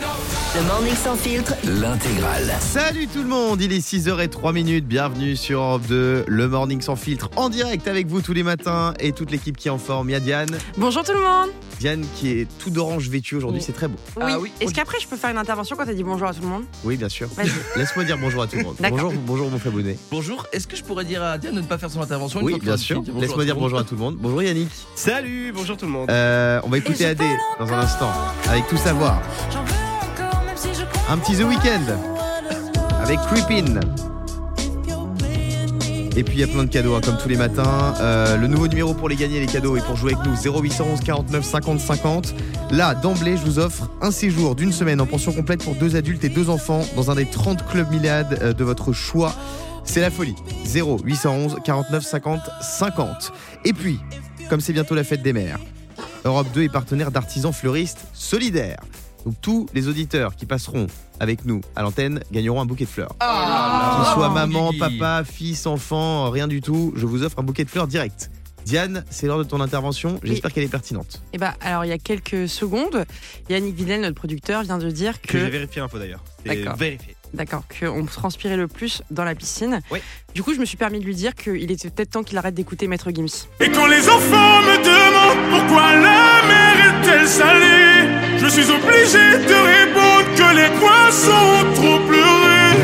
no no Le Morning Sans Filtre, L'intégrale. Salut tout le monde, il est 6h03 minutes. Bienvenue sur Europe 2, le Morning sans filtre en direct avec vous tous les matins et toute l'équipe qui est en forme. Il y a Diane, Bonjour tout le monde. Diane qui est tout d'orange vêtue aujourd'hui, c'est très beau. Oui. Ah oui. Est-ce qu'après je peux faire une intervention quand t'as dit bonjour à tout le monde? Oui, bien sûr. Laisse-moi dire bonjour à tout le monde. D'accord. Bonjour, bonjour mon abonné. Bonjour, est-ce que je pourrais dire à Diane de ne pas faire son intervention une Oui, fois que bien tu as sûr. Laisse-moi dire bonjour à tout le monde. Bonjour Yannick. Salut, bonjour tout le monde. Euh, on va écouter AD dans un instant avec tout savoir. Un petit The Weeknd avec Creepin. Et puis il y a plein de cadeaux hein, comme tous les matins. Euh, le nouveau numéro pour les gagner les cadeaux et pour jouer avec nous 0811 49 50 50. Là d'emblée je vous offre un séjour d'une semaine en pension complète pour deux adultes et deux enfants dans un des 30 clubs Milad euh, de votre choix. C'est la folie. 0811 49 50 50. Et puis comme c'est bientôt la fête des mères, Europe 2 est partenaire d'artisans fleuristes solidaires. Donc tous les auditeurs qui passeront avec nous à l'antenne gagneront un bouquet de fleurs. Ah, Que ce soit bravo, maman, papa, fils, enfant, rien du tout, je vous offre un bouquet de fleurs direct. Diane, c'est l'heure de ton intervention, j'espère qu'elle est pertinente. Eh bah alors il y a quelques secondes, Yannick Villel, notre producteur, vient de dire Que j'ai que vérifié l'info d'ailleurs. D'accord. vérifié. d'accord qu'on transpirait le plus dans la piscine. Oui. Du coup je me suis permis de lui dire qu'il était peut-être temps qu'il arrête d'écouter Maître Gims. Et quand les enfants me demandent pourquoi la mer est-elle salée, je suis obligé de répondre que les poissons ont trop pleuré.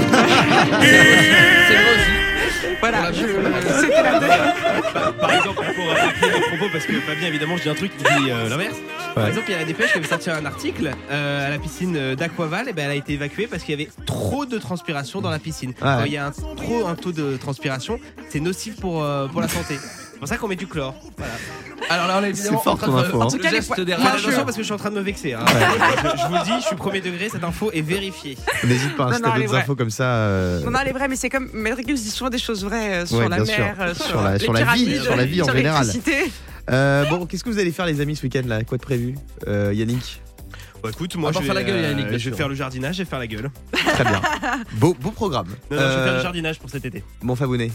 Et... Voilà, je- c'était la deuxième. Par, exemple, pour appuyer mes propos, parce que Fabien, évidemment, je dis un truc qui dit euh, l'inverse. Par exemple, il y a la dépêche qui avait sorti un article euh, à la piscine euh, d'Aquaval, et ben elle a été évacuée parce qu'il y avait trop de transpiration dans la piscine. Quand il y a un, trop un taux de transpiration, c'est nocif pour, euh, pour la santé. C'est pour ça qu'on met du chlore. Voilà. Alors là, on est évidemment fort, en train ton de info, faire le En tout cas, geste derrière. Moi, Faites attention parce que je suis en train de me vexer. hein. je, je vous le dis, je suis premier degré, cette info est vérifiée. N'hésite pas, si t'as d'autres infos comme ça. euh, Non, non, elle est vraie, mais c'est comme Maître Gims dit souvent des choses vraies euh, sur Ouais, la mer, euh, sur, Sur la- sur la vie, sur la vie en sur général. euh, bon, qu'est-ce que vous allez faire les amis ce week-end là? Quoi de prévu? Euh, Yannick? Bon, écoute, moi, je faire vais, la gueule, euh, Yannick, je vais faire le jardinage, je vais faire la gueule. Très bien. beau, beau programme. Non, non, je vais faire Euh, le jardinage pour cet été. mon Fabonné.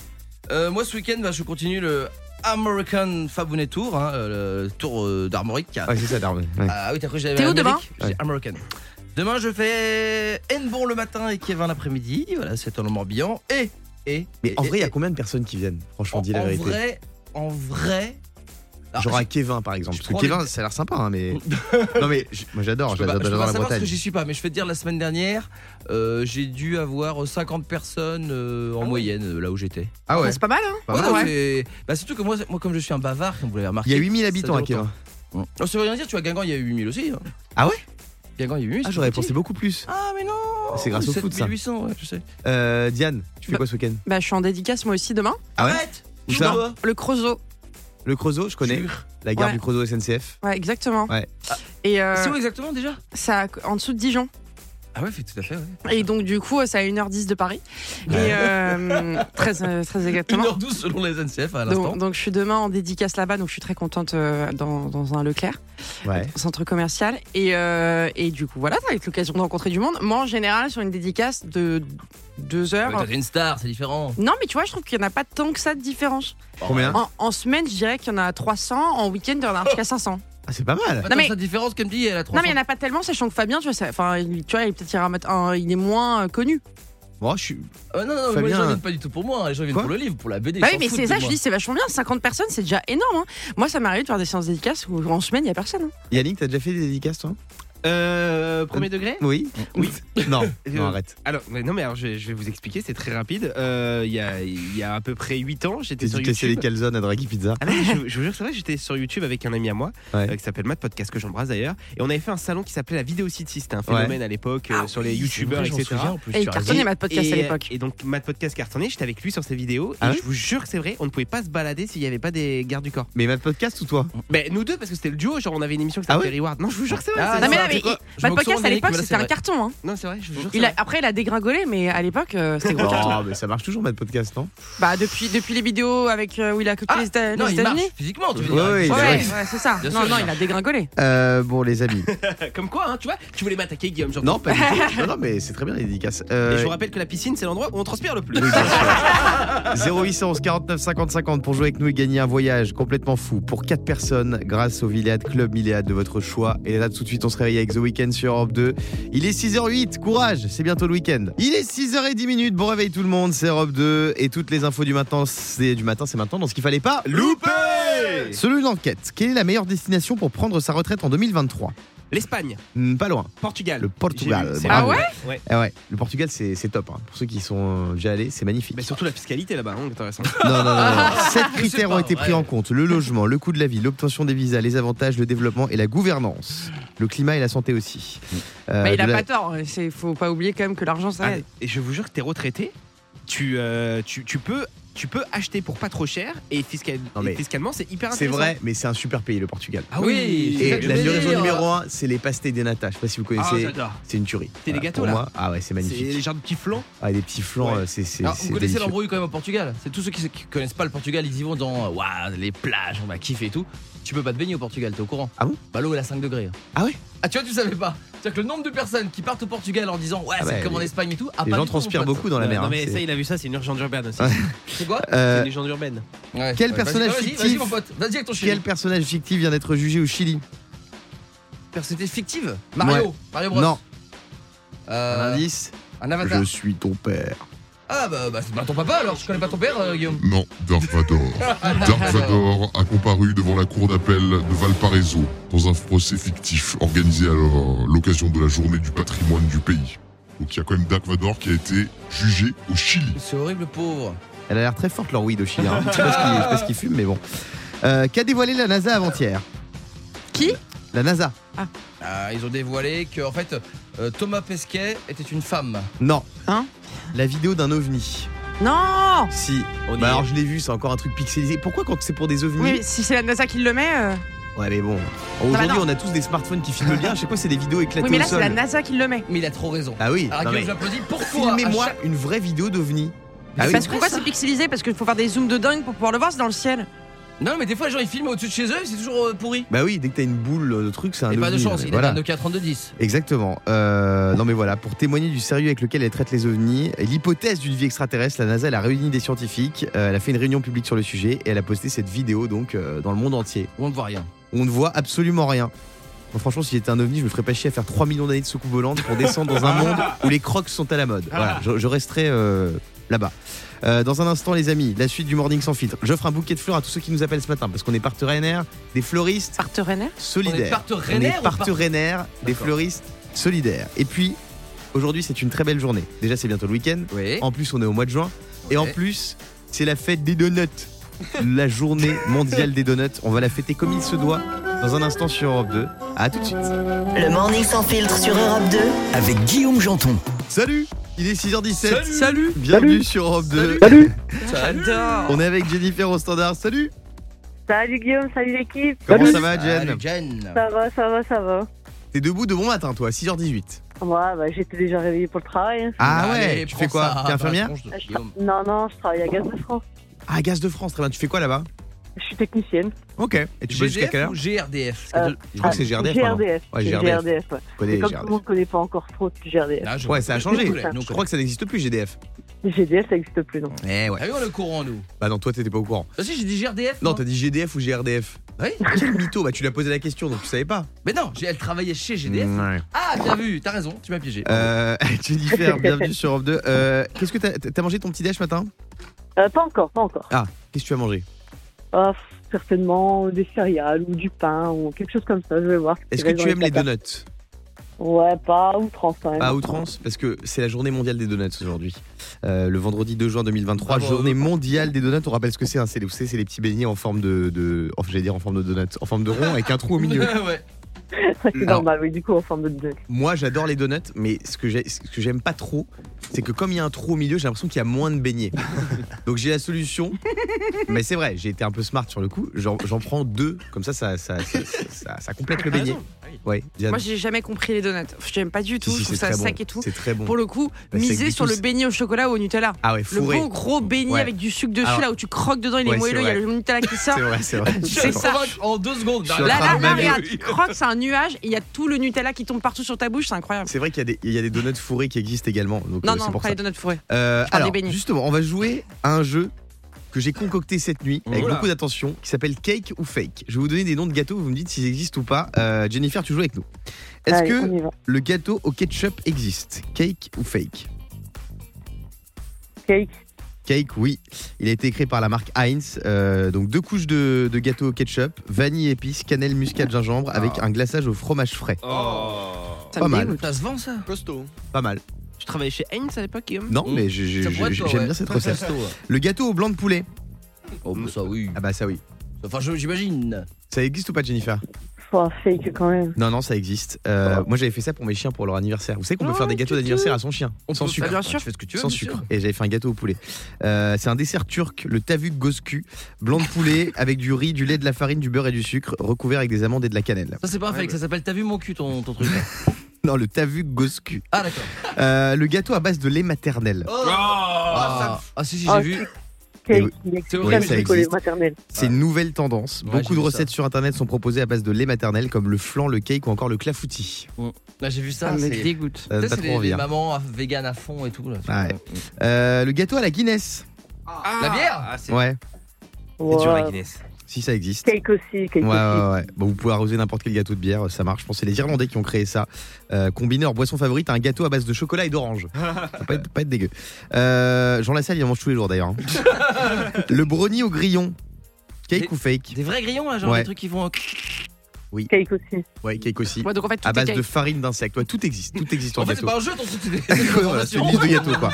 Euh, moi, ce week-end, bah, je continue le American Fabounet Tour, hein, euh, le tour euh, d'Armorique. Ouais, c'est ça. Ouais. Ah oui, t'as cru que j'avais T'es où demain J'ai American. Demain, je fais Hennebon le matin et Kevin l'après-midi. Voilà, c'est en Morbihan. Et, et. Mais et- en vrai, il y a combien de personnes qui viennent? Franchement, en, dis la en vérité. vrai, en vrai. Alors, Genre je- à Kevin par exemple. je Parce que Kevin, les- ça a l'air sympa, hein, mais. non, mais je- moi j'adore, j'adore la savoir parce Bretagne. que j'y suis pas, mais je vais te dire, la semaine dernière, euh, j'ai dû avoir 50 personnes euh, en moyenne euh, là où j'étais. Ah ouais, Bah, c'est pas mal, hein pas Ouais, mal. non, ouais. c'est- bah, surtout que moi, moi, comme je suis un bavard, comme vous l'avez remarqué. Il y a 8000 ça habitants à dure Kevin. longtemps. Oh, ça veut rien dire, tu vois, Guingamp, il y a 8000 aussi. hein. Ah ouais? Guingamp, il y a 8000. Ah, j'aurais pensé beaucoup plus. Ah, mais non C'est grâce au foot, ça. 7800, ouais, je sais. Euh, Diane, tu fais Bah- quoi ce week-end? Bah, je suis en dédicace moi aussi demain. Ah ouais? Arrête Où ça? Le Creusot. Le Creusot, je connais. Jure. La gare Ouais. du Creusot SNCF. Ouais, exactement. Ouais. Et euh, C'est où exactement déjà? ça, en dessous de Dijon. Ah ouais, tout à fait, ouais. Et donc, du coup, c'est à 1h10 de Paris. Ouais. Et euh, très, euh, très exactement. 1h12 selon les SNCF à l'instant. Donc, donc, je suis demain en dédicace là-bas, donc je suis très contente euh, dans, dans un Leclerc, Ouais. centre commercial. Et, euh, et du coup, voilà, ça va être l'occasion de rencontrer du monde. Moi, en général, sur une dédicace de deux Ouais, heures. t'es une star, c'est différent. non, mais tu vois, je trouve qu'il n'y en a pas tant que ça de différence. Combien? En, en semaine, je dirais qu'il y en a 300. En week-end, il y en a jusqu'à 500. Ah, c'est pas mal. Attends, mais- sa différence, comme dit, elle a 300. Non, mais il n'y en a pas tellement, sachant que Fabien, tu vois, ça- enfin, il- tu vois, il, peut-être ira mettre un- il est moins euh, connu. Moi, je suis. Ah, non, non, moi, les Fabien- gens viennent pas du tout pour moi, les gens viennent Quoi pour le livre, pour la BD. Bah oui, s'en mais foutent c'est de ça, je moi. dis, c'est vachement bien. 50 personnes, c'est déjà énorme. hein. Moi, ça m'arrive de faire des séances dédicaces où en semaine, il n'y a personne. hein. Yannick, t'as déjà fait des dédicaces toi? Euh, premier degré? Oui Oui. Non, non, arrête. Alors, mais non, mais alors, je, je vais vous expliquer, c'est très rapide. Euh, Il y, a, il y a à peu près 8 ans, j'étais sur Dédicacer les YouTube. calzones à Draghi Pizza. Ah non, mais je, je vous jure, c'est vrai, j'étais sur YouTube avec un ami à moi Ouais. euh, qui s'appelle Matt Podcast, que j'embrasse d'ailleurs. Et on avait fait un salon qui s'appelait la Vidéo City. C'était un phénomène à l'époque euh, Ah sur les YouTubeurs, etc. souviens, en plus, Et il tu cartonnait ma podcast à et, l'époque. et donc, Matt Podcast cartonné, j'étais avec lui sur ces vidéos. Ah et ouais je vous jure que c'est vrai, on ne pouvait pas se balader s'il n'y avait pas des gardes du corps. Mais Mad Podcast ou toi? Mais nous deux, parce que c'était le duo, genre on avait une émission qui Ah s'appelait Reward. Non, je vous jure que c'est vrai. Ah, c'est Non, mais vrai. là, mais quoi il- me moque Podcast à l'époque, mais c'était un vrai. carton. Hein. Non, c'est vrai, je vous jure que Il c'est a, vrai. après, il a dégringolé, mais à l'époque, euh, c'était gros carton. Mais ça marche toujours Mad Podcast, non? Bah, depuis, depuis les vidéos avec euh, où il a copié Ah, les Éta- Non, les il marche États-Unis. physiquement, tu veux Ouais, dire. c'est ça. Bien non, sûr, non, il a dégringolé. euh, Bon, les amis. Comme quoi, hein, tu vois, tu voulais m'attaquer, Guillaume. surtout. Non, pas du tout. Non, non, mais c'est très bien les dédicaces. Euh, Et je vous rappelle que la piscine, c'est l'endroit où on transpire le plus. Oui, bien sûr. 0811 49 50 50 pour jouer avec nous et gagner un voyage complètement fou pour 4 personnes grâce au Villéade Club Milléade de votre choix. Et là tout de suite on se réveille avec The Weeknd sur Europe 2. Il est 6h08, courage, c'est bientôt le week-end. Il est 6h10 minutes, bon réveil tout le monde, c'est Europe 2 et toutes les infos du matin, c'est du matin, c'est maintenant dans ce qu'il fallait pas Loupé Selon une enquête, quelle est la meilleure destination pour prendre sa retraite en 2023 L'Espagne, Hmm, Pas loin. Portugal. Le Portugal, vu. Ah Ouais. Eh ouais, le Portugal c'est c'est top. hein. Pour ceux qui sont euh, déjà allés, c'est magnifique. Mais surtout la fiscalité là-bas, hein, intéressant. Non, non, non, non. Sept critères pas ont été pris en compte le logement, le coût de la vie, l'obtention des visas, les avantages, le développement et la gouvernance. Le climat et la santé aussi. Euh, Mais il a de la- pas tort. Il faut pas oublier quand même que l'argent ça Ah, aide. et je vous jure que t'es retraité, tu, euh, tu, tu peux. Tu peux acheter pour pas trop cher et, fiscal- Non, mais et fiscalement c'est hyper C'est intéressant. vrai, mais c'est un super pays le Portugal. Ah oui, c'est Et la dire. numéro 1, c'est les pastéis de nata. Je sais pas si vous Ah, connaissez. j'adore. c'est une tuerie. C'est les gâteaux, pour là. Moi, ah ouais, c'est C'est les magnifique. genres de petits flancs. Ah, des petits flancs, Ouais. euh, c'est c'est c'est vous connaissez l'embrouille quand même au Portugal? C'est tous ceux qui, qui connaissent pas le Portugal, ils y vont dans waouh, les plages, on va kiffer et tout. Tu peux pas te baigner au Portugal, t'es au courant Ah bon Bah l'eau elle a 5 degrés. Ah ouais Ah tu vois, tu savais pas C'est-à-dire que le nombre de personnes qui partent au Portugal en disant ouais, Ah c'est comme en les- Espagne et tout, ah, Les pas gens du tout, mon transpirent pote. beaucoup dans la mer. non hein, mais c'est- ça il a vu ça, c'est une légende urbaine aussi. C'est quoi C'est Euh, une légende urbaine. Ouais. Quel Ouais, personnage vas-y, vas-y, fictif Vas-y mon pote, vas-y avec ton chien. Quel personnage fictif vient d'être jugé au Chili Personnalité fictive? Mario, Ouais. Mario Bros. Non, Euh, un indice un avatar. Je suis ton père. Ah bah, bah c'est pas ton papa alors, je connais pas ton père euh, Guillaume. Non, Dark Vador. Dark Vador a comparu devant la cour d'appel de Valparaiso dans un procès fictif organisé à l'occasion de la journée du patrimoine du pays. Donc il y a quand même Dark Vador qui a été jugé au Chili. C'est horrible pauvre. Elle a l'air très forte leur weed au Chili. Hein. Je sais pas ce qu'il- je sais pas ce qu'il fume, mais bon. Euh, Qu'a dévoilé la NASA avant-hier Qui? La NASA Ah, ils ont dévoilé que en fait euh, Thomas Pesquet était une femme. Non. Hein? La vidéo d'un ovni. Non Si. On Bah alors je l'ai vu, c'est encore un truc pixelisé. Pourquoi quand c'est pour des ovnis Oui, mais si c'est la NASA qui le met. euh, Ouais, mais bon. Aujourd'hui, non. on a tous des smartphones qui filment bien. À chaque fois, c'est des vidéos éclatées Oui, mais là au c'est sol. la NASA qui le met. Mais il a trop raison. Ah oui. Alors Guillaume, mais j'applaudis. Pourquoi à Filmez-moi chaque- une vraie vidéo d'ovni. Ah oui. Parce que pourquoi c'est pixelisé? Parce qu'il faut faire des zooms de dingue pour pouvoir le voir, c'est dans le ciel. Non, mais des fois les gens ils filment au-dessus de chez eux, c'est toujours euh, pourri. Bah oui, dès que t'as une boule de truc, c'est un Et pas de ovni, chance, mais il voilà. est 24 32 10. Exactement. Euh, non mais voilà, pour témoigner du sérieux avec lequel elle traite les ovnis et l'hypothèse d'une vie extraterrestre, la NASA elle a réuni des scientifiques, euh, elle a fait une réunion publique sur le sujet et elle a posté cette vidéo donc dans le monde entier. On ne voit rien. On ne voit absolument rien. Bon, franchement, si j'étais un ovni, je me ferais pas chier à faire 3 millions d'années de soucoupe volante pour descendre dans un monde où les crocs sont à la mode. Voilà, je, je resterai euh, là-bas. Euh, dans un instant, les amis, la suite du Morning sans filtre. J'offre un bouquet de fleurs à tous ceux qui nous appellent ce matin parce qu'on est partenaire des fleuristes Partenaire solidaires. partenaires On est partenaire des fleuristes solidaires. Et puis, aujourd'hui, c'est une très belle journée. Déjà, c'est bientôt le week-end. Oui. En plus, on est au mois de juin. Et en plus, c'est la fête des donuts. la journée mondiale des donuts. On va la fêter comme il se doit dans un instant sur Europe 2. À tout de suite. Le Morning sans filtre sur Europe 2. avec Guillaume Janton. Salut Il est 6h17. Salut Bienvenue sur Europe 2. J'adore On est avec Jennifer au standard. Salut Salut Guillaume, salut l'équipe. Comment ça va, Jen Salut, Jen. Ça va, ça va, ça va. T'es debout de bon matin, toi, 6h18. Moi, bah, j'étais déjà réveillée pour le travail. hein. Ah Allez, ouais Tu fais quoi T'es infirmière de Je Guillaume. tra- Non, non, je travaille à Gaz de France. Ah, Gaz de France, très bien. Tu fais quoi là-bas Je suis technicienne. Ok. Et tu bosses jusqu'à quelle heure ou GRDF Euh, Je crois que c'est GRDF. pardon. GRDF. Ouais, c'est GRDF. GRDF, ouais. Je connais Et comme tout GRDF. le monde ne connaît pas encore trop de GRDF. Je- Ouais, ça a changé. Nous, on Je crois que ça n'existe plus, GDF. GDF, ça n'existe plus, non. Eh ouais. Ah oui, on est au courant, nous. Bah non, toi, t'étais pas au courant. Ah si, j'ai dit GRDF. Non, moi. t'as dit GDF ou GRDF Oui. Quel mytho Bah, tu l'as posé la question, donc tu savais pas. Mais non, j'ai- elle travaillait chez GDF. Ouais. Ah, bien vu, t'as raison, tu m'as piégé. Euh, Jennifer, bienvenue sur Europe 2. Euh, Qu'est-ce que t'as t'as mangé ton petit déj ce matin? Euh, pas encore, pas encore. Ah, qu'est-ce que tu as mangé? Pff, certainement des céréales ou du pain ou quelque chose comme ça, je vais voir. Est-ce Ce que tu aimes les donuts? Ouais, pas à outrance quand même. Pas à outrance Parce que c'est la journée mondiale des donuts aujourd'hui. Euh, le vendredi 2 juin 2023, Bravo. journée mondiale des donuts. On rappelle ce que c'est. Hein, c'est les, petits beignets en forme de, de oh, j'allais dire en forme de donut, en forme de rond avec un trou au milieu. ouais. c'est Alors- normal, oui, du coup, en forme de donut. Moi, j'adore les donuts, mais ce que j'ai- ce que j'aime pas trop, c'est que comme il y a un trou au milieu, j'ai l'impression qu'il y a moins de beignets. Donc j'ai la solution. Mais c'est vrai, j'ai été un peu smart sur le coup. J'en j'en prends deux, comme ça, ça, ça, ça, ça- ça complète le beignet. Ah oui. Moi j'ai jamais compris les donuts. J'aime pas du tout, Si, si, je trouve ça sec bon. et tout. C'est très bon. Pour le coup, Bah, miser sur le beignet au chocolat ou au Nutella. Ah ouais, Le fourré. bon gros beignet Ouais. avec du sucre dessus Alors- là où tu croques dedans, il est Ouais, moelleux, il y a le Nutella qui sort. C'est vrai, c'est vrai. C'est ça. En deux secondes. Je Là, là, là, regarde, tu croques, c'est un nuage et il y a tout le Nutella qui tombe partout sur ta bouche, c'est incroyable. C'est vrai qu'il y, a des- il y a des donuts fourrés qui existent également. Donc Non, euh, non, pas ça. les donuts fourrés. Euh, Je alors, des beignets. justement, on va jouer à un jeu que j'ai concocté cette nuit avec Oula. beaucoup d'attention qui s'appelle Cake ou Fake. Je vais vous donner des noms de gâteaux, vous me dites s'ils existent ou pas. Euh, Jennifer, tu joues avec nous. Est-ce Allez, que le gâteau au ketchup existe? Cake ou Fake? Cake. Cake, oui. Il a été créé par la marque Heinz. Euh, donc deux couches de, de gâteau au ketchup, vanille épice, cannelle, muscade, gingembre, avec Ah. un glaçage au fromage frais. Oh. Pas mal. dégoûte. Ça se vend ça? Costaud. Pas mal. Tu travaillais chez Heinz à l'époque, Guillaume Non, Mm. mais j'ai- j'ai- Ça pourrait j'ai- être, j'aime ouais. bien cette recette. Ouais. Le gâteau au blanc de poulet. Oh, bah, ça oui. Ah bah ça oui. Enfin, je- j'imagine. Ça existe ou pas, Jennifer? Faut fake quand même. Non, non, ça existe. Euh, Moi, j'avais fait ça pour mes chiens pour leur anniversaire. Vous savez qu'on peut Oh, faire des gâteaux d'anniversaire à son chien, sans sucre. bien sûr. Tu fais ce que tu veux. Sans bien sucre. sûr. Et j'avais fait un gâteau au poulet. Euh, c'est un dessert turc, le tavuk gosku, blanc de poulet avec du riz, du lait, de la farine, du beurre et du sucre, recouvert avec des amandes et de la cannelle. Ça, c'est pas fake. Ça s'appelle T'as vu mon cul, ton, ton truc là Non, le tavuk gosku. Ah, d'accord. Euh, le gâteau à base de lait maternel. Oh Ah. Ah, ah, si, si, Ah, j'ai vu. Oui. Il y a C'est horrible, ça, ça une nouvelle tendance. Ouais, Beaucoup j'ai de vu recettes sur internet sont proposées à base de lait maternel, comme le flan, le cake ou encore le clafoutis. Là, j'ai vu Ça ça. me c'est- dégoûte. Euh, pas c'est trop les, envie. les hein. mamans à- vegan à fond et tout. Là. Ouais. Euh, le gâteau à la Guinness. Ah. La bière Ah, c'est Ouais, c'est dur la. Guinness. Si ça existe. Cake aussi, cake Ouais, aussi. ouais, ouais. Bon, vous pouvez arroser n'importe quel gâteau de bière, ça marche. Je pense que c'est les Irlandais qui ont créé ça. Euh, combiné leur boisson favorite à un gâteau à base de chocolat et d'orange. ça va pas être, pas être dégueu. Euh, Jean Lassalle, il en mange tous les jours d'ailleurs. hein. le brownie au grillon. Cake Des- ou fake Des vrais grillons, là, genre Ouais. des trucs qui font. Cake aussi. Ouais, cake aussi. Ouais, donc en fait, tout À est base cake. de farine d'insectes. Ouais, tout existe. Tout existe en, En fait, c'est gâteau. pas un jeu, ton truc, c'est des Ouais, voilà, c'est une liste de gâteaux, quoi.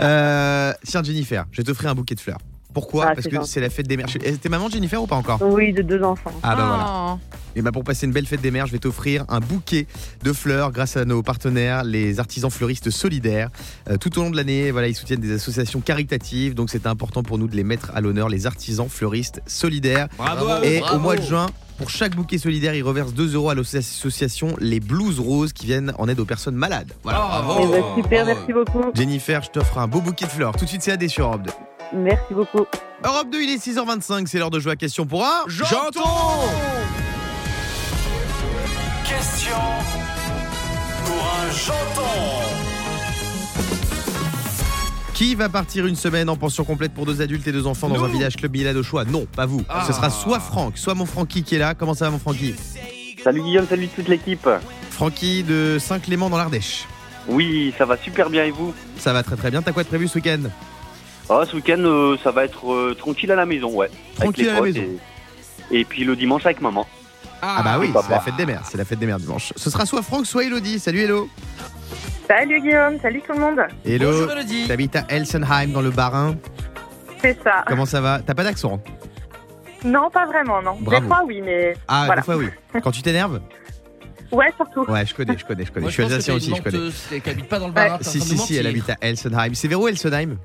Euh, tiens, Jennifer, je vais t'offrir un bouquet de fleurs. Pourquoi Ah, Parce que c'est la fête des mères. T'es maman, Jennifer, ou pas encore Oui, de deux enfants. Ah bah voilà. Oh. Et bah pour passer une belle fête des mères, je vais t'offrir un bouquet de fleurs grâce à nos partenaires, les artisans fleuristes solidaires. Euh, tout au long de l'année, voilà, ils soutiennent des associations caritatives, donc c'est important pour nous de les mettre à l'honneur, les artisans fleuristes solidaires. Bravo. Et bravo. au mois de juin, pour chaque bouquet solidaire, ils reversent 2 euros à l'association Les Blues Roses qui viennent en aide aux personnes malades. Voilà. Bravo. Eh ben, super, bravo. merci beaucoup. Jennifer, je t'offre un beau bouquet de fleurs. Tout de suite, c'est AD sur Europe 2. Merci beaucoup. Europe 2, il est 6h25, c'est l'heure de jouer à question pour un. J'entends Question pour un janton. Qui va partir une semaine en pension complète pour deux adultes et deux enfants dans un village club Milad au choix Non, pas vous. Ah. Ce sera soit Franck, soit mon Francky qui est là. Comment ça va mon Francky? Salut Guillaume, salut toute l'équipe. Francky de Saint-Clément dans l'Ardèche. Oui, ça va super bien et vous? Ça va très très bien. T'as quoi de prévu ce week-end? Ah, Ce week-end, euh, ça va être euh, tranquille à la maison, ouais. Avec Tranquille les à la potes maison. Et... et puis le dimanche avec maman. Ah bah oui, c'est la fête des mères. C'est la fête des mères dimanche. Ce sera soit Franck, soit Elodie. Salut Hello. Salut Guillaume, salut tout le monde. Hello. Bonjour, Elodie. T'habites à Elsenheim dans le Bas-Rhin. C'est ça. Comment ça va? T'as pas d'accent hein? Non, pas vraiment, non. Bravo. Des fois, oui, mais Ah, Voilà. des fois oui. Quand tu t'énerves? Ouais, surtout. Ouais, je connais, je connais, je connais. Moi, je suis alsacien aussi, je connais. Qui habite pas dans le Barin. t'es en Si, si, si, elle habite à Elsenheim. C'est vers où Elsenheim?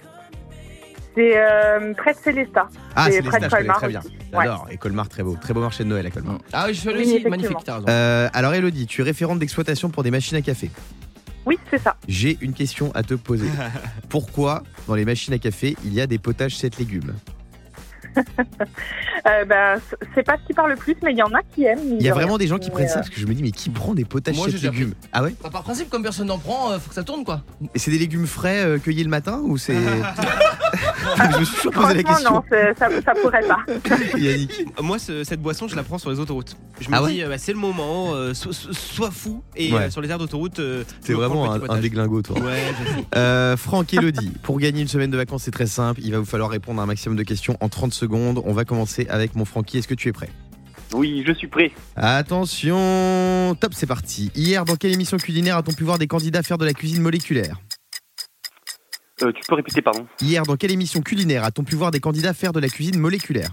C'est euh, près de Célestat. Ah, C'est près de stages, je connais Colmar très bien. J'adore. Et Colmar, très beau. Très beau marché de Noël à Colmar. Ah oui, je suis allé Oui, aussi. Magnifique, t'as raison. Euh, alors, Elodie, tu es référente d'exploitation pour des machines à café. Oui, c'est ça. J'ai une question à te poser. Pourquoi, dans les machines à café, il y a des potages 7 légumes? Euh, ben, c'est pas ce qui parle le plus, mais il y en a qui aiment. Il y a vraiment des gens qui prennent ça parce que je me dis, mais qui prend des potages Moi, 7 j'ai déjà légumes Ah ouais Bah, par principe, comme personne n'en prend, euh, faut que ça tourne quoi. Et c'est des légumes frais euh, cueillis le matin ou c'est. je me suis toujours posé la question. non, ça, ça pourrait pas. Yannick. Moi, ce- cette boisson, je la prends sur les autoroutes. Je me Ah ouais dis, euh, bah, c'est le moment, euh, so- so- sois fou. Et Ouais. euh, sur les aires d'autoroute, euh, C'est vraiment un, un déglingo, toi. Ouais, je sais. Euh, Franck et Elodie, pour gagner une semaine de vacances, c'est très simple. Il va vous falloir répondre à un maximum de questions en 30 secondes. On va commencer avec mon Francky. Est-ce que tu es prêt? Oui, je suis prêt. Attention, top, c'est parti. Hier, dans quelle émission culinaire a-t-on pu voir des candidats faire de la cuisine moléculaire? Euh, tu peux répéter, pardon Hier, dans quelle émission culinaire a-t-on pu voir des candidats faire de la cuisine moléculaire?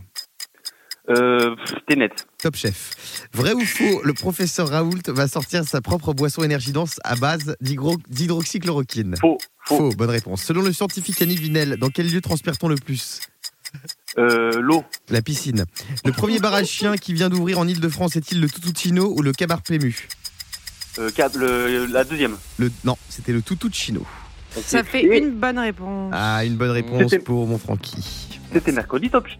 Euh, T'es net. Top chef. Vrai ou faux, le professeur Raoult va sortir sa propre boisson énergie dense à base d'hydro- d'hydroxychloroquine? Faux. Faux. Faux, bonne réponse. Selon le scientifique Annie Vinel, dans quel lieu transpire-t-on le plus? Euh, L'eau. La piscine. Le premier bar à chien qui vient d'ouvrir en Ile-de-France est-il le Tutuccino ou le Cabar Pému Euh, le- la deuxième. le... Non, c'était le Tutuccino. Ok. Ça fait Et une bonne réponse. Ah, une bonne réponse C'était- pour mon Francky. C'était mercredi, top chef.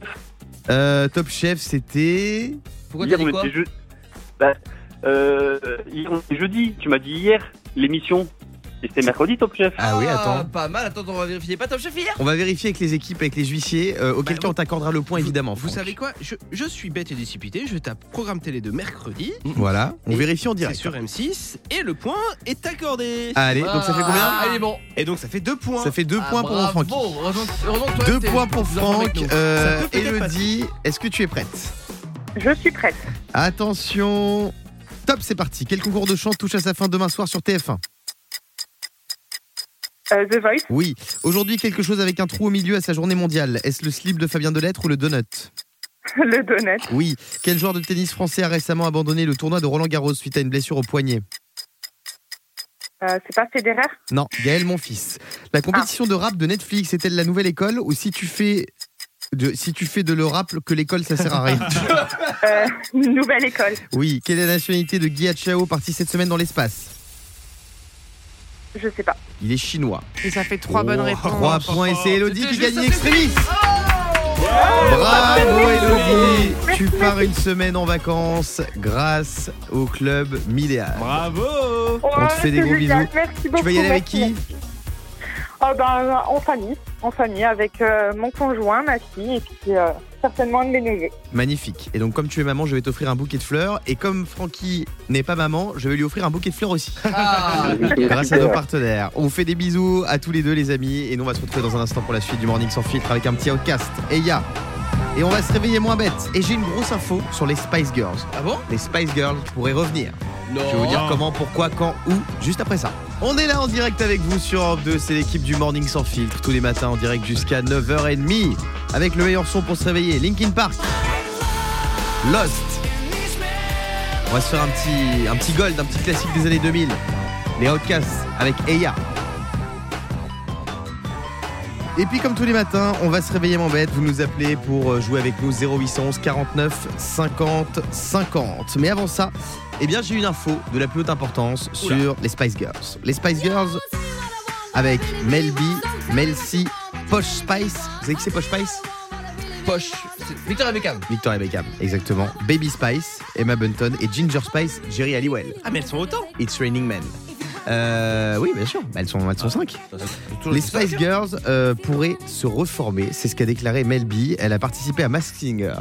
Euh, top chef, c'était. Pourquoi Hier, t'as dit quoi je- bah, euh, hier, on était jeudi. Tu m'as dit hier, l'émission. Et C'était mercredi, Top Chef. Ah oui, attends. Pas mal, attends, on va vérifier. Pas top chef hier On va vérifier avec les équipes, avec les huissiers, euh, auquel Bah, cas on t'accordera le point évidemment. Vous Franck. savez quoi? Je, je suis bête et décipité, je tape programme télé de mercredi. Voilà, on Et vérifie en C'est direct. sur M6 et le point est accordé. Allez, donc ça fait combien? Ah, est bon. Et donc ça fait deux points. Ça fait deux Ah, points pour bravo. Francky. Heureusement, heureusement que toi, Deux t'es points pour Franck. nous. Euh, Ça peut peut-être Elodie, est-ce que tu es prête? Je suis prête. Attention. Top, c'est parti. Quel concours de chant touche à sa fin demain soir sur TF1 Euh, The Voice, Oui. Aujourd'hui, quelque chose avec un trou au milieu à sa journée mondiale. Est-ce le slip de Fabien Delettre ou le donut le Donut, Oui. Quel joueur de tennis français a récemment abandonné le tournoi de Roland Garros suite à une blessure au poignet euh, c'est pas Federer? Non, Gaël Monfils. La compétition de rap de Netflix est-elle la nouvelle école ou si tu fais de, si tu fais de le rap que l'école ça sert à rien? Euh, Nouvelle École, Oui. Quelle est la nationalité de Guy Chao parti cette semaine dans l'espace? Je sais pas. Il est chinois. Et ça fait trois bonnes réponses. 3 points et c'est Elodie qui gagne ça, extrémis. Bravo Elodie Tu pars une semaine en vacances grâce au club Midéal. Bravo On te fait des gros bisous. Merci beaucoup. Tu vas y aller avec qui Oh ben, en famille, en famille, avec euh, mon conjoint, ma fille, et puis euh, certainement un de mes neveux. Magnifique. Et donc comme tu es maman, je vais t'offrir un bouquet de fleurs. Et comme Francky n'est pas maman, je vais lui offrir un bouquet de fleurs aussi. Ah, Grâce à nos partenaires. On vous fait des bisous à tous les deux les amis. Et nous on va se retrouver dans un instant pour la suite du Morning sans filtre avec un petit outcast. Et ya. Et on va se réveiller moins bête. Et j'ai une grosse info sur les Spice Girls. ah bon? Les Spice Girls pourraient revenir. Non. Je vais vous dire comment, pourquoi, quand, où, juste après ça. On est là en direct avec vous sur Europe 2, c'est l'équipe du Morning Sans Filtre, tous les matins en direct jusqu'à 9h30, avec le meilleur son pour se réveiller, Linkin Park, Lost. On va se faire un petit, un petit gold, un petit classique des années 2000, les Outcasts avec Eya. Et puis comme tous les matins, on va se réveiller mon bête, vous nous appelez pour euh, jouer avec nous 0811 49 50 50. Mais avant ça, eh bien j'ai une info de la plus haute importance sur les Spice Girls. Les Spice Girls avec Mel B, Mel C, Posh Spice. Vous savez qui c'est Posh Spice? Poche. C'est Victoria Beckham. Victoria Beckham, exactement. Baby Spice, Emma Bunton et Ginger Spice, Jerry Halliwell. Ah mais elles sont autant It's Raining Men. Euh, oui, bien sûr, Bah, elles sont, elles sont cinq. Les Spice Girls euh, pourraient se reformer, c'est ce qu'a déclaré Mel B. Elle a participé à Mask Singer.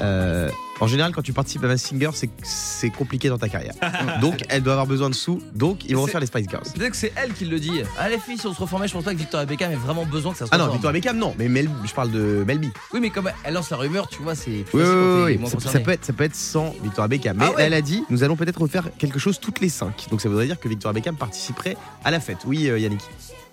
Euh, en général, quand tu participes à Mask Singer, c'est compliqué dans ta carrière. Donc, elle doit avoir besoin de sous. Donc, ils vont faire les Spice Girls. Peut-être que c'est elle qui le dit. Ah les filles, si on se reformait, je pense pas que Victoria Beckham ait vraiment besoin que ça se Ah non. Victoria Beckham, non. Mais Mel, je parle de Mel B. Oui, mais comme elle lance la rumeur, tu vois, c'est Oui, oui, oui, Ça, peut être, ça peut être sans Victoria Beckham. Mais Ah ouais. elle a dit, nous allons peut-être refaire quelque chose toutes les cinq. Donc, ça voudrait dire que Victoria Beckham participerait à la fête. Oui, euh, Yannick.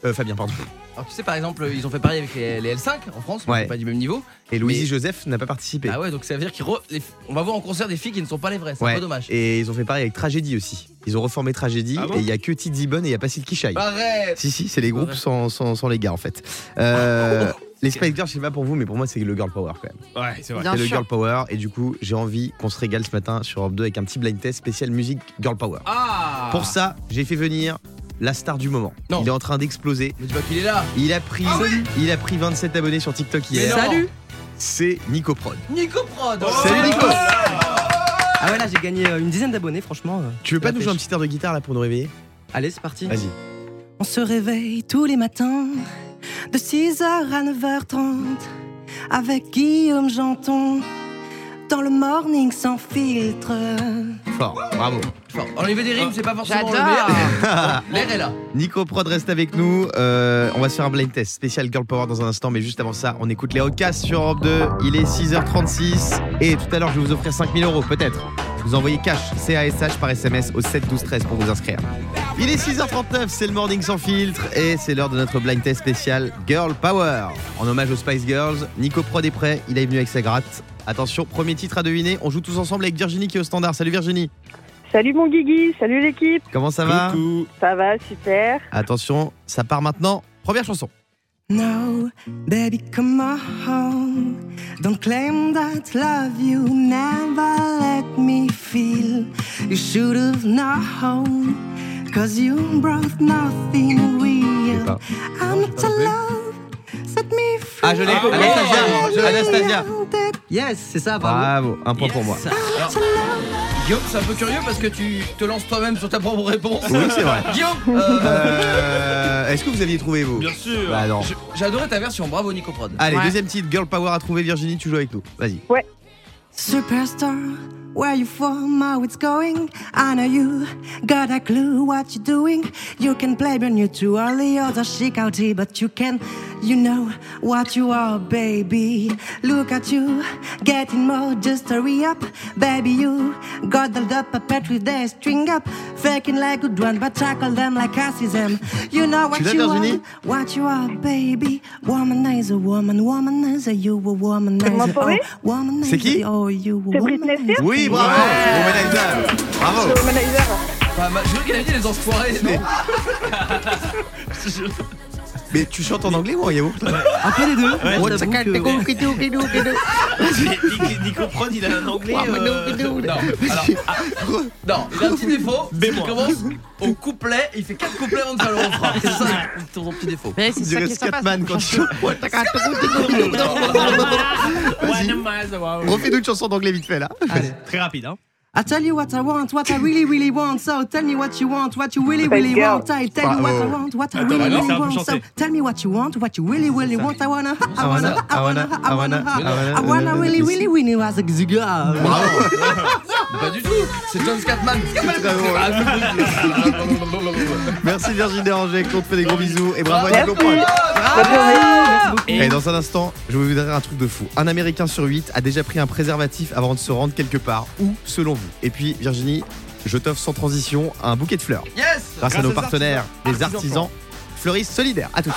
Euh, Fabien, pardon. Alors tu sais, par exemple, ils ont fait pareil avec les, les L5 en France, ouais. pas du même niveau. Et Louisie Mais- Joseph n'a pas participé. Ah ouais, donc ça veut dire qu'on va voir en concert des filles qui ne sont pas les vraies. C'est Ouais. un peu dommage. Et ils ont fait pareil avec Tragédie aussi. Ils ont reformé Tragédie Ah bon et il y a que Tidy Bun et il y a pas Silky Shy. Arrête Si, si, c'est les groupes Ouais. sans, sans, sans les gars en fait. Euh, les Spice Girls, je sais pas pour vous, mais pour moi, c'est le girl power quand même. Ouais, c'est vrai. Bien C'est le sûr. girl power et du coup, j'ai envie qu'on se régale ce matin sur Europe 2 avec un petit blind test spécial musique girl power. Ah Pour ça, j'ai fait venir la star du moment. Non. Il est en train d'exploser. Mais tu vois qu'il est là Il a pris, Ah oui il a pris 27 abonnés sur TikTok hier. Salut C'est Nico Prod. Nico Prod Salut Nico. Ah ouais, là j'ai gagné euh, une dizaine d'abonnés, franchement. euh, Tu veux pas nous jouer un petit air de guitare là pour nous réveiller? Allez, c'est parti. Vas-y. On se réveille tous les matins de 6h à 9h30 avec Guillaume Janton dans le morning sans filtre. Fort, bravo. Fort. Enlever des rimes, c'est pas forcément le meilleur. L'air est là. Nico Prod reste avec nous. Euh, on va se faire un blind test spécial Girl Power dans un instant, mais juste avant ça, on écoute les Outcasts sur Europe 2. Il est 6h36 et tout à l'heure, je vais vous offrir 5000 euros peut-être. Vous envoyez cash CASH par SMS au 7 12 13 pour vous inscrire. Il est 6h39, c'est le morning sans filtre et c'est l'heure de notre blind test spécial Girl Power. En hommage aux Spice Girls, Nico Prod est prêt, il est venu avec sa gratte. Attention, premier titre à deviner, on joue tous ensemble avec Virginie qui est au standard. Salut Virginie, Salut mon Guigui, salut l'équipe, comment ça va Coucou. ça va, super. Attention, ça part maintenant. Première chanson. No, baby, come on. Don't claim that love you never let me feel. You should have known. Cause you brought nothing real. I'm not alone. Set me free. Ah, je l'ai. Oh, Anastasia. Anastasia. Yes, c'est ça, bravo. Bravo, un point pour moi. Alors, Guillaume, c'est un peu curieux parce que tu te lances toi-même sur ta propre réponse. Oui, c'est vrai. Guillaume, euh, Euh, Est-ce que vous aviez trouvé vous Bien sûr. Bah non. j'ai adoré ta version. Bravo Nico Prod. Allez, Ouais. deuxième titre, Girl Power à trouver. Virginie, tu joues avec nous. Vas-y. Superstar, where you from, how it's going? I know you got a clue what you're doing. You can play when you're too early or the chic out here, but you can, you know what you are, baby. Look at you, getting more, just hurry up, baby. You got the up a pet with their string up, faking like good one, but tackle them like I see them. You know what you are, what you are, baby. Womanizer, woman, womanizer, you a womanizer. m'entendez Oh, womanizer, C'est qui? Oh, you a C'est Britney womanizer. Spears Oui, bravo. Womanizer. Bravo. Enfin, ma- je veux qu'elle a dit les enfoirés. non? Mais tu chantes en anglais ou en yaourt Un peu les deux. Nico- Prod, il a un anglais. euh, Non, alors, ah, non, il a un petit défaut. c'est qu'il commence au couplet, il fait quatre couplets avant de faire le refrain. C'est ça ton petit défaut. Mais On ça dirait qui est sympa. Scatman quand tu Vas-y. Refais-nous une chanson d'anglais vite fait là. Très rapide, hein. I tell you what I want, what I really, really want. So tell me what you want, what you really, really want. I tell you what I want, what I really, really c'est un peu want. So tell me what you want, what you really, really want. I wanna, I wanna, I wanna, I wanna, I I wanna really, really, really was a girl. Pas du tout, c'est John Scatman. Merci Virginie Déranger, on te fait des gros bisous et bravo à Nico. Et dans un instant, je vais vous dire un truc de fou. Un Américain sur 8 a déjà pris un préservatif avant de se rendre quelque part. Où, selon vous? Et puis, Virginie, je t'offre sans transition un bouquet de fleurs. Yes Grâce, à nos partenaires, les artisans. Artisans fleuristes solidaires. À tout.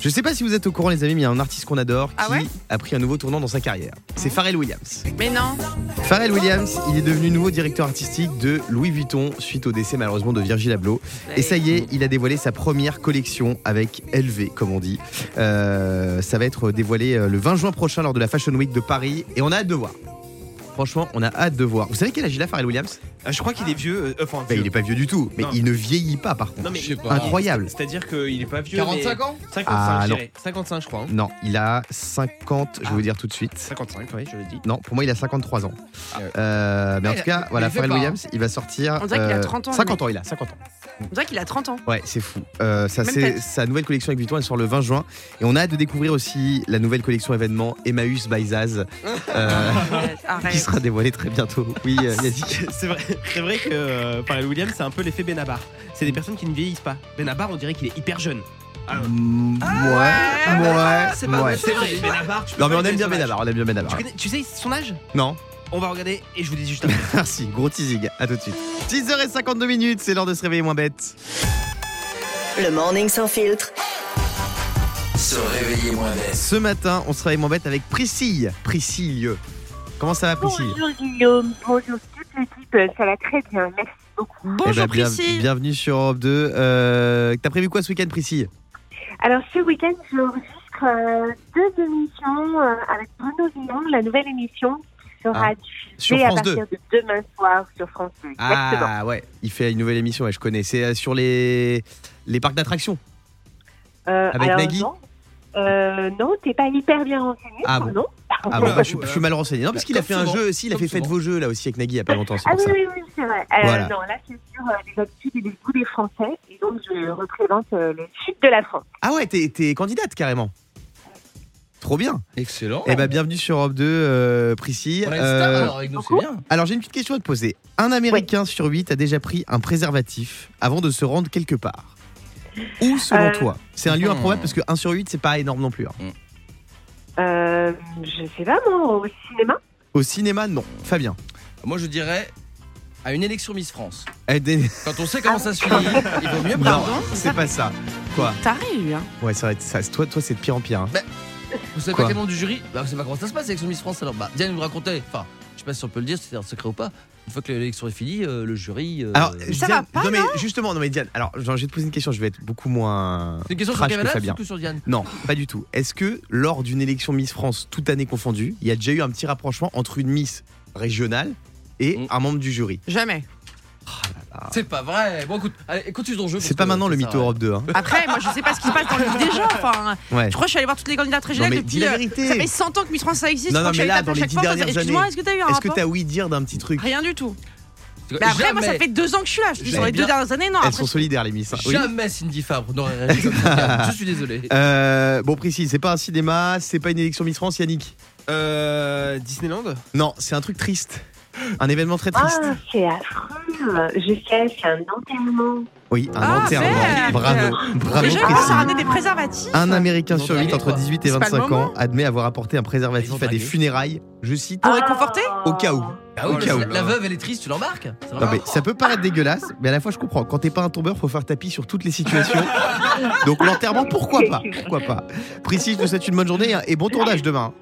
Je sais pas si vous êtes au courant, les amis, mais il y a un artiste qu'on adore qui Ah ouais a pris un nouveau tournant dans sa carrière. C'est Pharrell Williams. Mais non. Pharrell Williams, il est devenu nouveau directeur artistique de Louis Vuitton suite au décès malheureusement de Virgil Abloh. Et ça y est, il a dévoilé sa première collection avec LV, comme on dit. Euh, ça va être dévoilé euh, le 20 juin prochain lors de la Fashion Week de Paris et on a hâte de voir. Franchement, on a hâte de voir. Vous savez quel âge il a, Pharrell Williams? Ah, je crois qu'il est vieux. euh, Enfin, Bah. Il est pas vieux du tout, mais Non. il ne vieillit pas par contre. Non, mais Je sais pas. Incroyable. C'est-à-dire qu'il est pas vieux. 45 ans? mais... 55, Ah, je non. dirais. 55, je crois. hein. Non, il a 50, je vais Ah. vous dire tout de suite. 55, oui, je le dis. Non, pour moi, il a 53 ans. Ah. Euh, mais en tout cas, il voilà, Pharrell pas, Williams, il va sortir. On dirait qu'il a euh, 30 ans, le 50 mec. ans, il a 50 ans. On dirait qu'il a 30 ans. Ouais, c'est fou. Euh, ça, c'est sa nouvelle collection avec Vuitton, elle sort le 20 juin. Et on a hâte de découvrir aussi la nouvelle collection événement Emmaüs by Zaz, euh, Arrête. qui sera dévoilée très bientôt. Oui, euh. C'est vrai, c'est vrai que euh, Pharrell Williams, c'est un peu l'effet Benabar. C'est des personnes qui ne vieillissent pas. Benabar, on dirait qu'il est hyper jeune. Ah, Mm, ouais, ouais, c'est pas ouais. vrai, c'est vrai, Benabar. tu peux Non, mais on aime bien. Benabar, on aime bien Benabar. Tu, connais- tu sais son âge? Non On va regarder et je vous dis juste après. Merci, gros teasing. À tout de suite. 6h52 minutes, c'est l'heure de se réveiller moins bête. Le morning sans filtre. Se réveiller moins bête. Ce matin, on se réveille moins bête avec Priscille. Priscille. Comment ça va, Priscille? Bonjour Guillaume, bonjour toute l'équipe, ça va très bien, merci beaucoup. Eh Bonjour ben, bien- Priscille. Bienvenue sur Europe 2. Euh, T'as prévu quoi ce week-end, Priscille? Alors ce week-end, j'enregistre euh, deux émissions euh, avec Bruno Villon, la nouvelle émission sera Ah, diffusée à France 2. partir de demain soir sur France 2. Exactement. Ah ouais, il fait une nouvelle émission, ouais, je connais. C'est euh, sur les, les parcs d'attractions. Euh, avec alors, Nagui Non, euh, non t'es pas hyper bien renseigné, Ah bon non Ah bon, bah, je, suis- je suis mal renseigné. Non, parce qu'il a fait un souvent. jeu aussi, il a fait Faites vos jeux là aussi avec Nagui il y a pas longtemps, Ah oui, ça. oui, oui, c'est vrai. Euh, Voilà. Non, là c'est sur euh, les habitudes et les goûts des Français, et donc je représente euh, le sud de la France. Ah ouais, t'es t'es candidate carrément. Trop bien. Excellent. Eh ben bienvenue sur Europe 2, euh, Priscille. On a une Euh, alors avec nous, c'est bien. alors j'ai une petite question à te poser. Un Américain sur 8 a déjà pris un préservatif avant de se rendre quelque part. Où selon Euh, toi? C'est un lieu hmm. improbable parce que 1 sur 8 c'est pas énorme non plus. hein. Euh, je sais pas, moi, au cinéma? Au cinéma, non. Fabien. Moi je dirais à une élection Miss France. Eh, des- Quand on sait comment ça se finit, il vaut mieux Non, prendre. c'est pas ça. Quoi? T'arrives, hein. Ouais, ça va être ça. Toi, toi c'est de pire en pire. hein. Vous savez Quoi pas quel membre du jury Bah, vous savez pas comment ça se passe l'élection Miss France alors Bah, Diane nous racontait. Enfin, je sais pas si on peut le dire, c'est un secret ou pas. Une fois que l'élection est finie, euh, le jury. euh, Alors, ça Diane- va pas, non mais justement, non mais Diane, alors genre, je vais te poser une question, je vais être beaucoup moins c'est une question sur trash que Kevin Fabien. ou sur Diane Non, pas du tout. Est-ce que lors d'une élection Miss France, toute année confondue, il y a déjà eu un petit rapprochement entre une Miss régionale et Mm. un membre du jury? Jamais. C'est pas vrai. Bon, écoute, allez, continue ton jeu. C'est pas maintenant le mytho Europe 2. Hein. Après, moi, je sais pas ce qui se passe dans le livre déjà. Enfin, Ouais. je crois que je suis allée voir toutes les candidats très Non, géniales mais depuis. dis la euh, vérité. Ça fait 100 ans que Miss France ça existe. Non, je non, crois mais là, suis dans les à dix chaque fois, dernières Excuse-moi, années, est-ce que t'as eu un est-ce que t'as oui dire d'un petit truc Rien du tout. Mais après, moi, ça Jamais. fait deux ans que je suis là. Je dis sur les deux dernières années, non. Elles après, sont solidaires, les Miss. hein. Oui. Jamais Cindy Fabre n'aurait réagi comme ça. Je suis désolé. Euh, bon, précis, c'est pas un cinéma, c'est pas une élection Miss France, Yannick. Euh, Disneyland? Non, c'est un truc triste. Un événement très triste. Ah, c'est affreux. Je sais, c'est un enterrement. Oui, un Ah, enterrement. merde. Bravo, bravo, ça ramener des préservatifs. Un Américain sur huit dragué, entre quoi. 18 et C'est pas le 25 ans admet avoir apporté un préservatif à des funérailles. Je cite. Pour réconforter Au cas où. Ah oui, cas la, où. la veuve, elle est triste, tu l'embarques Non, mais ça peut paraître dégueulasse, mais à la fois je comprends. Quand t'es pas un tombeur, faut faire tapis sur toutes les situations. Donc l'enterrement, pourquoi pas? Pourquoi pas? Priscille, je te souhaite une bonne journée et bon tournage demain.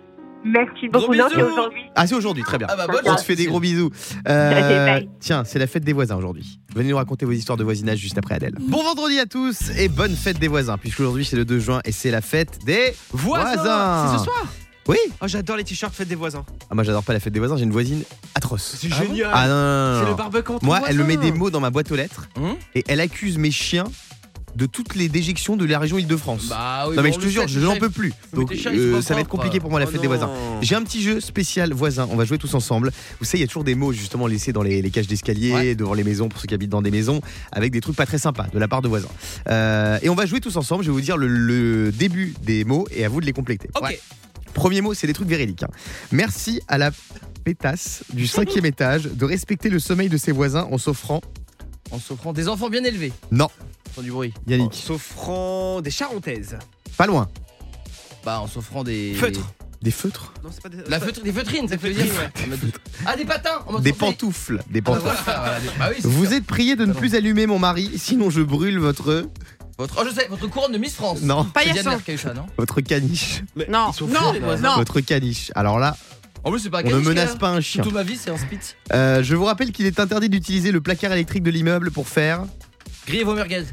Merci beaucoup. Gros Non, c'est aujourd'hui. Ah, c'est aujourd'hui, très bien. Ah bah, bonne On te fait des gros bisous. Euh, tiens, c'est la fête des voisins aujourd'hui. Venez nous raconter vos histoires de voisinage juste après Adèle. Bon vendredi à tous et bonne fête des voisins, puisque aujourd'hui c'est le 2 juin et c'est la fête des Voisins voisins. C'est ce soir Oui. Oh, j'adore les t-shirts faites des voisins. Ah, moi j'adore pas la fête des voisins, j'ai une voisine atroce. C'est Ah bon génial. Ah non, non, non, C'est le barbecue entre Moi, elle me met des mots dans ma boîte aux lettres Hum et elle accuse mes chiens de toutes les déjections de la région Île-de-France. Bah oui, non mais bon, je te jure, je n'en peux plus. Donc euh, ça va être compliqué pour moi la Oh fête des voisins. J'ai un petit jeu spécial voisin. On va jouer tous ensemble. Vous savez, il y a toujours des mots justement laissés dans les, les cages d'escalier, Ouais. devant les maisons pour ceux qui habitent dans des maisons, avec des trucs pas très sympas de la part de voisins. Euh, et on va jouer tous ensemble. Je vais vous dire le, le début des mots et à vous de les compléter. Ok. Ouais. Premier mot, c'est des trucs véridiques. hein. Merci à la pétasse du cinquième étage de respecter le sommeil de ses voisins en s'offrant. En s'offrant des enfants bien élevés. Non, Sans du bruit. Yannick, S'offrant des charentaises. pas loin. Bah, en s'offrant des. Feutres. Des feutres, Non, c'est pas des. La feutre, des feutrines, ça veut dire. Ah, des patins des pantoufles, des Ah, bah, pantoufles. voilà, voilà, des- Bah oui, c'est Vous sûr. êtes prié de ne Pardon. plus allumer mon mari, sinon je brûle votre Votre... Oh, je sais, votre couronne de Miss France. non Paillasson. Diane Mercahucha, non votre caniche, Mais Non, ils sont non, fous, les voisins. non. votre caniche. Alors là, En plus, c'est pas un on ne menace là. pas un chien. Toute ma vie, c'est un spitz. Euh, je vous rappelle qu'il est interdit d'utiliser le placard électrique de l'immeuble pour faire Grillez vos merguez.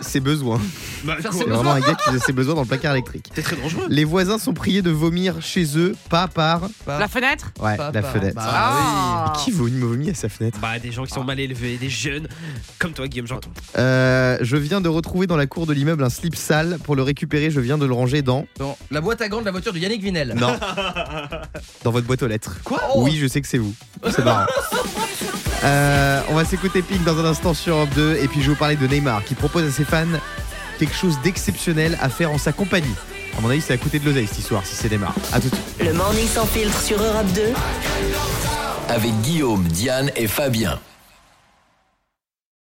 ses besoins. Bah, Faire quoi ses C'est vraiment un gars qui a ses besoins dans le placard électrique. C'est très dangereux. Les voisins sont priés de vomir chez eux, pas par La fenêtre ouais Pas la par- fenêtre. Bah Ah. Qui vomit, vomit à sa fenêtre Bah, des gens qui sont mal élevés, des jeunes, comme toi, Guillaume Janton. Euh, Je viens de retrouver dans la cour de l'immeuble un slip sale. Pour le récupérer, je viens de le ranger dans Dans la boîte à gants de la voiture de Yannick Vinel. non dans votre boîte aux lettres. Quoi Oui, je sais que c'est vous. C'est marrant. Euh, on va s'écouter Pink dans un instant sur Europe 2 et puis je vais vous parler de Neymar qui propose à ses fans quelque chose d'exceptionnel à faire en sa compagnie. À mon avis, c'est à côté de l'oseille cette histoire si c'est Neymar. À tout de suite. Le morning sans filtre sur Europe 2. Avec Guillaume, Diane et Fabien.